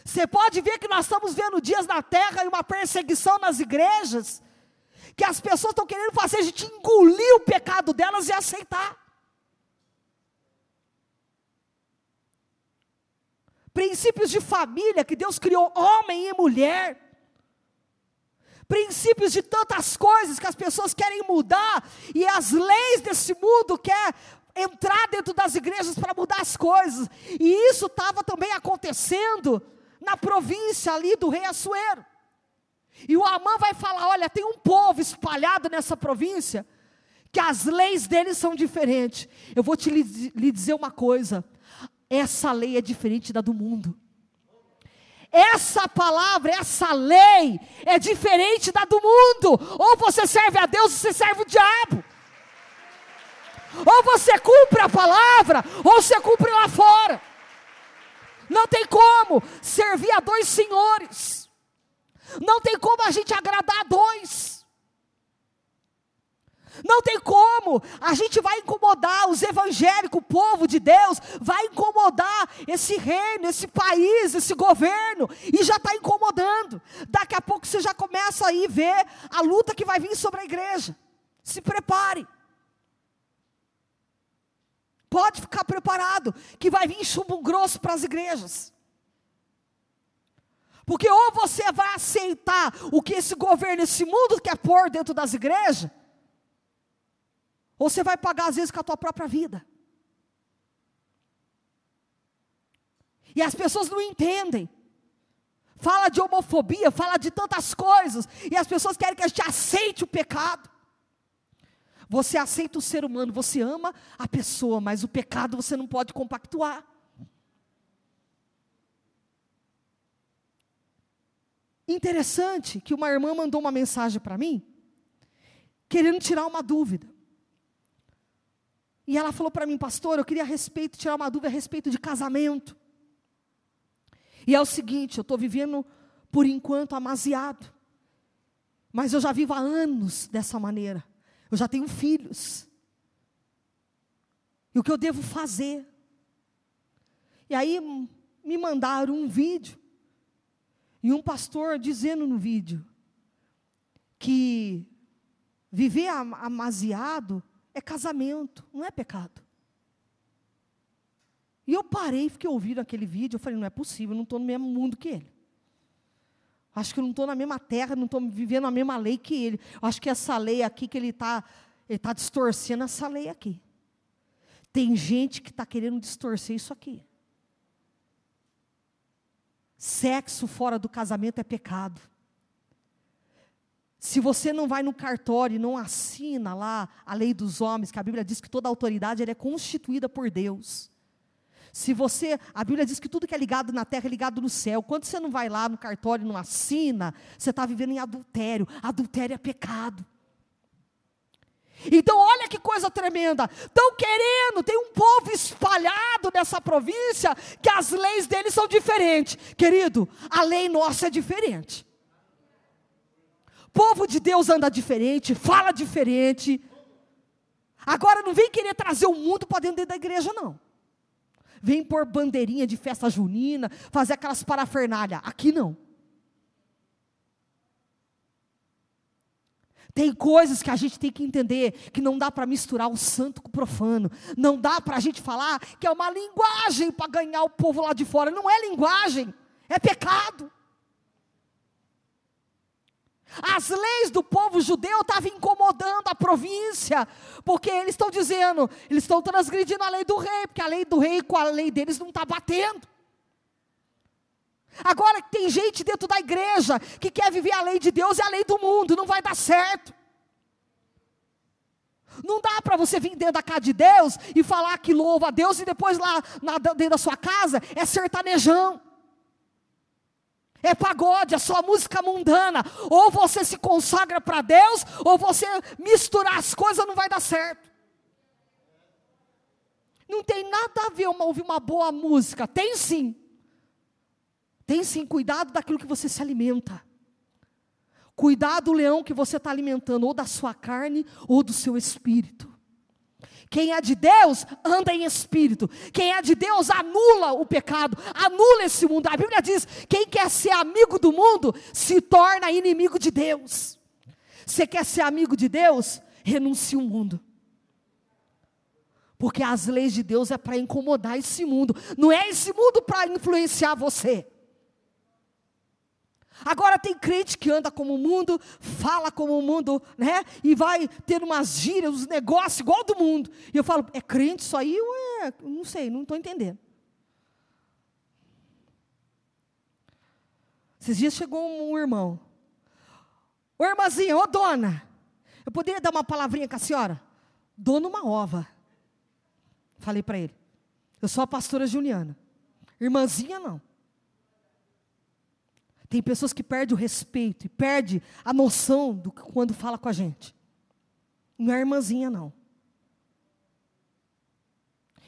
Você pode ver que nós estamos vendo dias na terra e uma perseguição nas igrejas, que as pessoas estão querendo fazer a gente engolir o pecado delas e aceitar. Princípios de família que Deus criou homem e mulher. Princípios de tantas coisas que as pessoas querem mudar e as leis desse mundo quer entrar dentro das igrejas para mudar as coisas. E isso estava também acontecendo na província ali do rei Assuero. E o Amã vai falar: olha, tem um povo espalhado nessa província, que as leis deles são diferentes. Eu vou te lhe dizer uma coisa: essa lei é diferente da do mundo. Essa palavra, essa lei é diferente da do mundo. Ou você serve a Deus, ou você serve o diabo. Ou você cumpre a palavra, ou você cumpre lá fora. Não tem como servir a dois senhores. Não tem como a gente agradar a dois. Não tem como, a gente vai incomodar os evangélicos, o povo de Deus, vai incomodar esse reino, esse país, esse governo, e já está incomodando. Daqui a pouco você já começa a ir ver a luta que vai vir sobre a igreja. Se prepare. Pode ficar preparado, que vai vir chumbo grosso para as igrejas. Porque ou você vai aceitar o que esse governo, esse mundo quer pôr dentro das igrejas, ou você vai pagar às vezes com a tua própria vida. E as pessoas não entendem. Fala de homofobia, fala de tantas coisas, e as pessoas querem que a gente aceite o pecado. Você aceita o ser humano, você ama a pessoa, mas o pecado você não pode compactuar. Interessante que uma irmã mandou uma mensagem para mim, querendo tirar uma dúvida. E ela falou para mim, pastor, eu queria respeito, tirar uma dúvida a respeito de casamento. E é o seguinte, eu estou vivendo, por enquanto, amasiado. Mas eu já vivo há anos dessa maneira. Eu já tenho filhos. E o que eu devo fazer? E aí me mandaram um vídeo. E um pastor dizendo no vídeo que viver amasiado é casamento, não é pecado. E eu parei fiquei ouvindo aquele vídeo. Eu falei, não é possível, eu não estou no mesmo mundo que ele. Acho que eu não estou na mesma terra, não estou vivendo a mesma lei que ele. Acho que essa lei aqui que ele está ele tá distorcendo essa lei aqui. Tem gente que está querendo distorcer isso aqui. Sexo fora do casamento é pecado. Se você não vai no cartório e não assina lá a lei dos homens, que a Bíblia diz que toda autoridade é constituída por Deus. Se você, a Bíblia diz que tudo que é ligado na terra é ligado no céu. Quando você não vai lá no cartório e não assina, você está vivendo em adultério. Adultério é pecado. Então, olha que coisa tremenda. Estão querendo, tem um povo espalhado nessa província que as leis deles são diferentes. Querido, a lei nossa é diferente. Povo de Deus anda diferente, fala diferente. Agora não vem querer trazer o mundo para dentro da igreja, não vem pôr bandeirinha de festa junina, fazer aquelas parafernália. Aqui não. Tem coisas que a gente tem que entender que não dá para misturar o santo com o profano. Não dá para a gente falar que é uma linguagem para ganhar o povo lá de fora. Não é linguagem, é pecado. As leis do povo judeu estavam incomodando a província, porque eles estão dizendo, eles estão transgredindo a lei do rei, porque a lei do rei com a lei deles não está batendo. Agora tem gente dentro da igreja que quer viver a lei de Deus e a lei do mundo, não vai dar certo. Não dá para você vir dentro da casa de Deus e falar que louva a Deus e depois lá na, dentro da sua casa é sertanejão. É pagode, é só música mundana. Ou você se consagra para Deus, ou você misturar as coisas não vai dar certo. Não tem nada a ver uma, ouvir uma boa música. Tem sim. Tem sim, cuidado daquilo que você se alimenta. Cuidado do leão que você está alimentando, ou da sua carne, ou do seu espírito. Quem é de Deus anda em espírito. Quem é de Deus anula o pecado, anula esse mundo. A Bíblia diz: quem quer ser amigo do mundo se torna inimigo de Deus. Você quer ser amigo de Deus? Renuncie o mundo. Porque as leis de Deus é para incomodar esse mundo, não é esse mundo para influenciar você. Agora tem crente que anda como o mundo, fala como o mundo, né? E vai ter umas gírias, uns negócios igual do mundo. E eu falo, é crente isso aí ou é. Não sei, não estou entendendo. Esses dias chegou um irmão. Ô irmãzinha, ô dona, eu poderia dar uma palavrinha com a senhora? Dona uma ova. Falei para ele. Eu sou a pastora Juliana. Irmãzinha, não. Tem pessoas que perdem o respeito e perdem a noção do quando fala com a gente. Não é irmãzinha, não.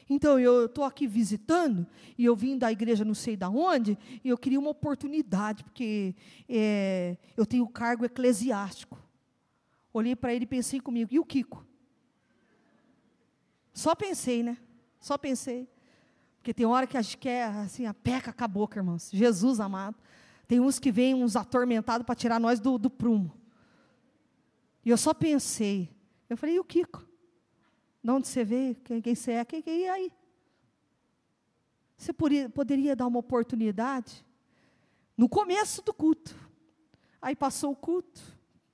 Então, eu estou aqui visitando, e eu vim da igreja não sei da onde, e eu queria uma oportunidade, porque é, eu tenho cargo eclesiástico. Olhei para ele e pensei comigo, e o Kiko? Só pensei, né? Só pensei. Porque tem hora que a gente quer, assim, a peca com a boca, irmãos. Jesus amado. Tem uns que vêm uns atormentados para tirar nós do, do prumo. E eu só pensei. Eu falei, e o Kiko? De onde você veio? Quem, quem você é? Quem, quem, e aí? Você poderia, poderia dar uma oportunidade? No começo do culto. Aí passou o culto,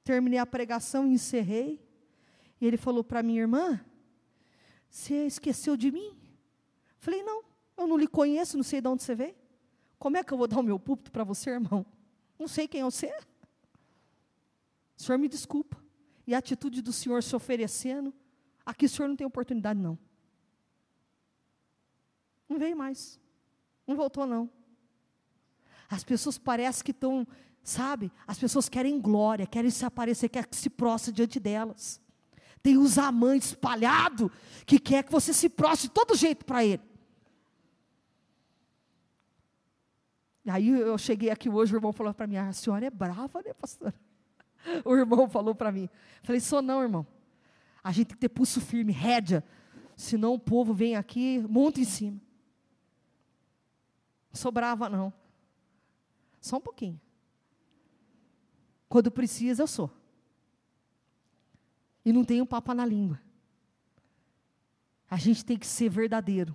terminei a pregação, encerrei. E ele falou para minha irmã: você esqueceu de mim? Falei, não, eu não lhe conheço, não sei de onde você veio. Como é que eu vou dar o meu púlpito para você, irmão? Não sei quem é você. O senhor me desculpa. E a atitude do senhor se oferecendo, aqui o senhor não tem oportunidade, não. Não veio mais. Não voltou, não. As pessoas parecem que estão, sabe? As pessoas querem glória, querem se aparecer, querem que se prostre diante delas. Tem os amantes espalhados que quer que você se prostre de todo jeito para ele. Aí eu cheguei aqui hoje, o irmão falou para mim: ah, a senhora é brava, né, pastor? [LAUGHS] O irmão falou para mim. Falei: sou não, irmão. A gente tem que ter pulso firme, rédea. Senão o povo vem aqui, monta em cima. Sou brava, não. Só um pouquinho. Quando precisa, eu sou e não um papo na língua. A gente tem que ser verdadeiro.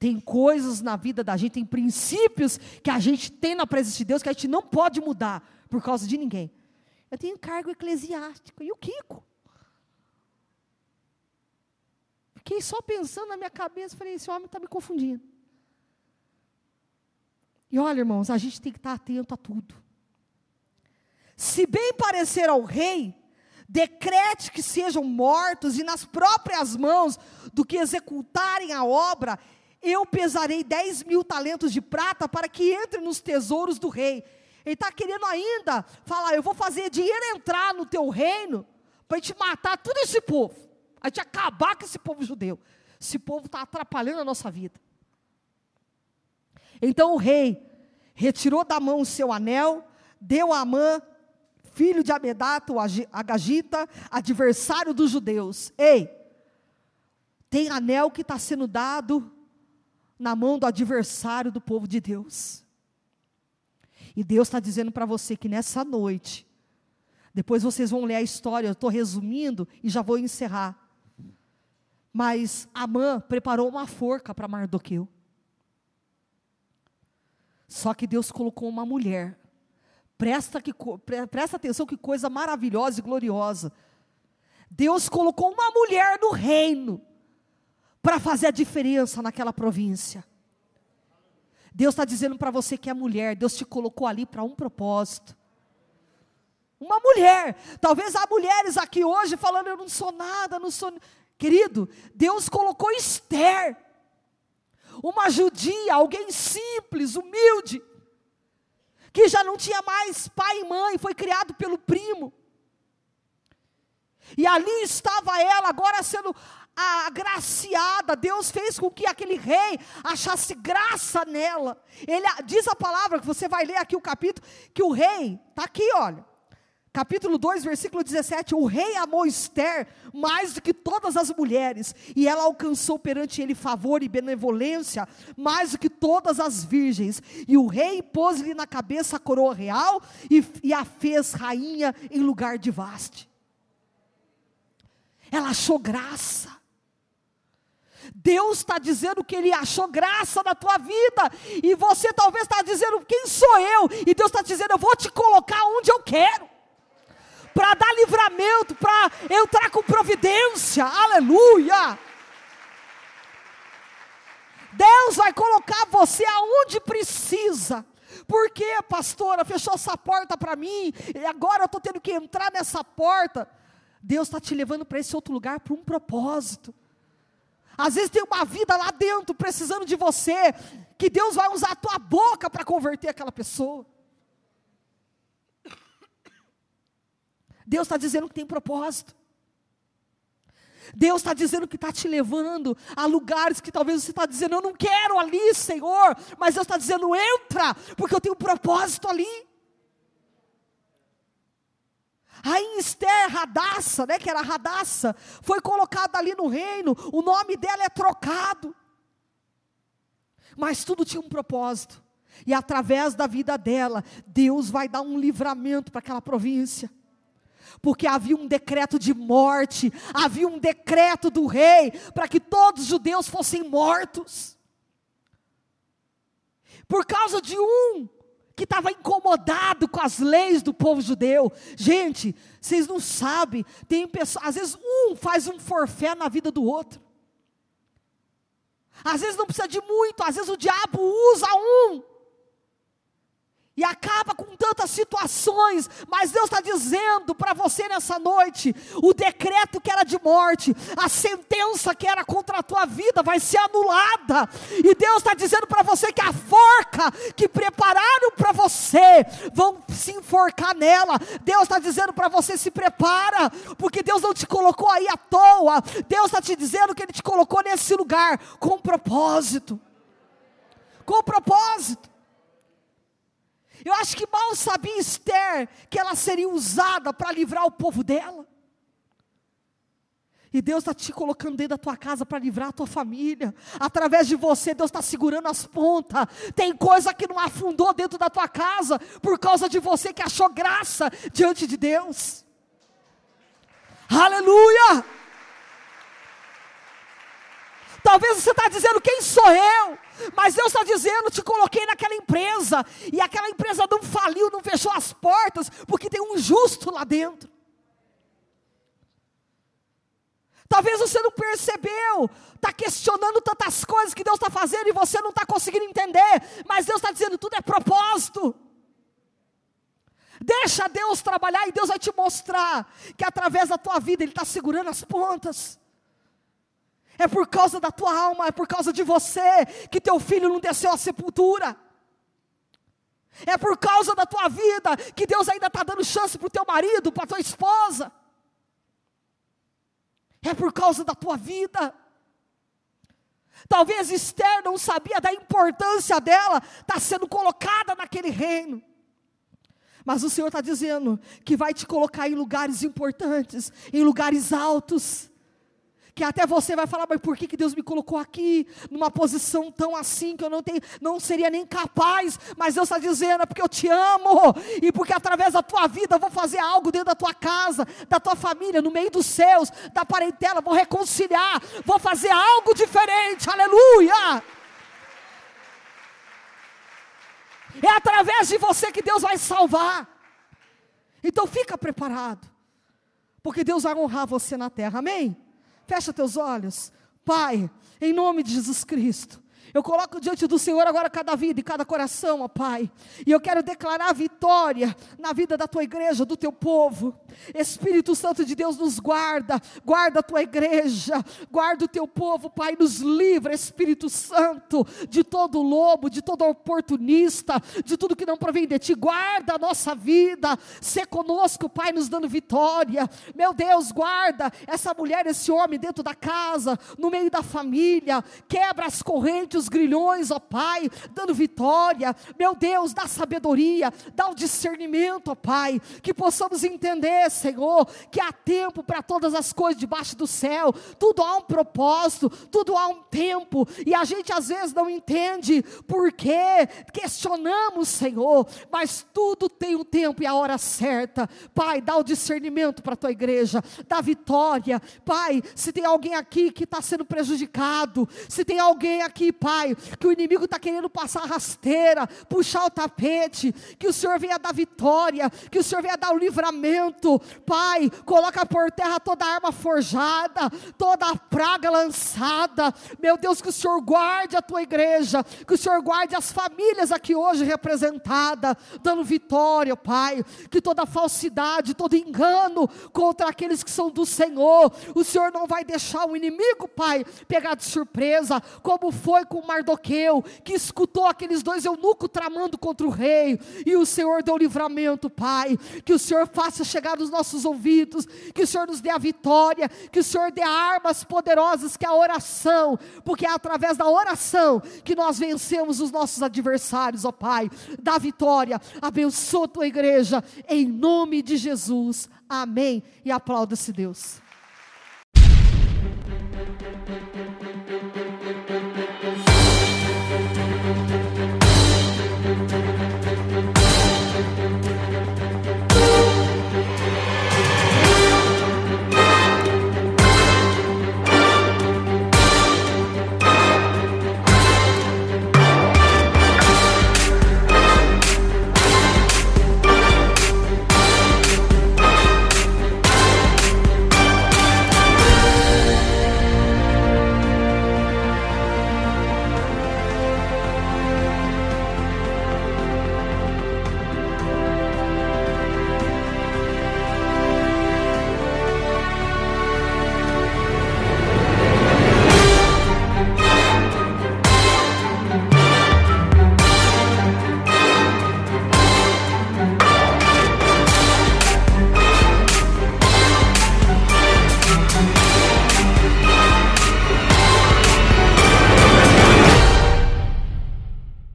Tem coisas na vida da gente, tem princípios que a gente tem na presença de Deus que a gente não pode mudar por causa de ninguém. Eu tenho cargo eclesiástico. E o Kiko? Fiquei só pensando na minha cabeça, falei, esse homem está me confundindo. E olha, irmãos, a gente tem que estar atento a tudo. Se bem parecer ao rei, decrete que sejam mortos e nas próprias mãos do que executarem a obra, eu pesarei 10 mil talentos de prata para que entre nos tesouros do rei. Ele está querendo ainda falar: eu vou fazer dinheiro entrar no teu reino para a gente matar todo esse povo, a gente acabar com esse povo judeu. Esse povo está atrapalhando a nossa vida. Então o rei retirou da mão o seu anel, deu a Amã filho de Amedata, o Agagita, adversário dos judeus. Ei, tem anel que está sendo dado na mão do adversário do povo de Deus. E Deus está dizendo para você que nessa noite, depois vocês vão ler a história, eu estou resumindo e já vou encerrar. Mas Amã preparou uma forca para Mardoqueu. Só que Deus colocou uma mulher Presta, que, presta atenção que coisa maravilhosa e gloriosa. Deus colocou uma mulher no reino para fazer a diferença naquela província. Deus está dizendo para você que é mulher, Deus te colocou ali para um propósito. Uma mulher, talvez há mulheres aqui hoje falando, eu não sou nada, não sou. Querido, Deus colocou Esther, uma judia, alguém simples, humilde, que já não tinha mais pai e mãe, foi criado pelo primo. E ali estava ela, agora sendo agraciada. Deus fez com que aquele rei achasse graça nela. Ele diz a palavra que você vai ler aqui o capítulo que o rei está aqui, olha. Capítulo 2, versículo 17: O rei amou Esther mais do que todas as mulheres, e ela alcançou perante ele favor e benevolência mais do que todas as virgens. E o rei pôs-lhe na cabeça a coroa real e, e a fez rainha em lugar de vaste. Ela achou graça. Deus está dizendo que Ele achou graça na tua vida, e você talvez está dizendo: quem sou eu? E Deus está dizendo: eu vou te colocar onde eu quero, para dar livramento, para entrar com providência, aleluia. Deus vai colocar você aonde precisa. Por que, pastora, fechou essa porta para mim, e agora eu estou tendo que entrar nessa porta? Deus está te levando para esse outro lugar por um propósito. Às vezes tem uma vida lá dentro precisando de você, que Deus vai usar a tua boca para converter aquela pessoa. Deus está dizendo que tem propósito. Deus está dizendo que está te levando a lugares que talvez você está dizendo, eu não quero ali, Senhor, mas Deus está dizendo, entra, porque eu tenho um propósito ali. Rainha Esther Radassa, né, que era Radassa, foi colocada ali no reino, o nome dela é trocado. Mas tudo tinha um propósito. E através da vida dela, Deus vai dar um livramento para aquela província. Porque havia um decreto de morte, havia um decreto do rei para que todos os judeus fossem mortos. Por causa de um que estava incomodado com as leis do povo judeu. Gente, vocês não sabem, tem pessoas, às vezes um faz um forfé na vida do outro. Às vezes não precisa de muito, às vezes o diabo usa um e acaba com tantas situações, mas Deus está dizendo para você nessa noite: o decreto que era de morte, a sentença que era contra a tua vida vai ser anulada, e Deus está dizendo para você que a forca que prepararam para você vão se enforcar nela. Deus está dizendo para você: se prepara, porque Deus não te colocou aí à toa, Deus está te dizendo que Ele te colocou nesse lugar com propósito. Com propósito. Eu acho que mal sabia Esther que ela seria usada para livrar o povo dela. E Deus está te colocando dentro da tua casa para livrar a tua família. Através de você, Deus está segurando as pontas. Tem coisa que não afundou dentro da tua casa por causa de você que achou graça diante de Deus. Aleluia! Talvez você está dizendo, quem sou eu? Mas Deus está dizendo, te coloquei naquela empresa, e aquela empresa não faliu, não fechou as portas, porque tem um justo lá dentro. Talvez você não percebeu, está questionando tantas coisas que Deus está fazendo e você não está conseguindo entender, mas Deus está dizendo, tudo é propósito. Deixa Deus trabalhar e Deus vai te mostrar que através da tua vida Ele está segurando as pontas é por causa da tua alma, é por causa de você que teu filho não desceu à sepultura. É por causa da tua vida que Deus ainda está dando chance para o teu marido, para a tua esposa. É por causa da tua vida. Talvez Esther não sabia da importância dela estar tá sendo colocada naquele reino. Mas o Senhor está dizendo que vai te colocar em lugares importantes, em lugares altos que até você vai falar, mas por que, que Deus me colocou aqui, numa posição tão assim, que eu não, tenho, não seria nem capaz, mas Deus está dizendo, é porque eu te amo, e porque através da tua vida eu vou fazer algo dentro da tua casa, da tua família, no meio dos céus, da parentela, vou reconciliar, vou fazer algo diferente, aleluia! É através de você que Deus vai salvar. Então fica preparado. Porque Deus vai honrar você na terra. Amém? Fecha teus olhos. Pai, em nome de Jesus Cristo, Eu coloco diante do Senhor agora cada vida e cada coração, ó Pai. E eu quero declarar vitória na vida da tua igreja, do teu povo. Espírito Santo de Deus nos guarda, guarda a tua igreja, guarda o teu povo, Pai, nos livra, Espírito Santo, de todo lobo, de todo oportunista, de tudo que não provém de ti. Guarda a nossa vida, ser conosco, Pai, nos dando vitória. Meu Deus, guarda essa mulher, esse homem dentro da casa, no meio da família, quebra as correntes os grilhões, ó Pai, dando vitória. Meu Deus, dá sabedoria, dá o discernimento, ó Pai, que possamos entender, Senhor, que há tempo para todas as coisas debaixo do céu, tudo há um propósito, tudo há um tempo, e a gente às vezes não entende porque questionamos, Senhor, mas tudo tem o tempo e a hora certa. Pai, dá o discernimento para a tua igreja, dá vitória. Pai, se tem alguém aqui que está sendo prejudicado, se tem alguém aqui, Pai, Pai, que o inimigo está querendo passar rasteira, puxar o tapete, que o Senhor venha dar vitória, que o Senhor venha dar o livramento, Pai, coloca por terra toda arma forjada, toda praga lançada, meu Deus, que o Senhor guarde a tua igreja, que o Senhor guarde as famílias aqui hoje representadas, dando vitória, Pai, que toda falsidade, todo engano contra aqueles que são do Senhor, o Senhor não vai deixar o inimigo, Pai, pegar de surpresa, como foi com Mardoqueu, que escutou aqueles dois eunucos tramando contra o rei, e o Senhor deu livramento, Pai. Que o Senhor faça chegar nos nossos ouvidos, que o Senhor nos dê a vitória, que o Senhor dê armas poderosas, que é a oração, porque é através da oração que nós vencemos os nossos adversários, ó Pai. Dá vitória, abençoa a tua igreja, em nome de Jesus. Amém. E aplauda-se Deus.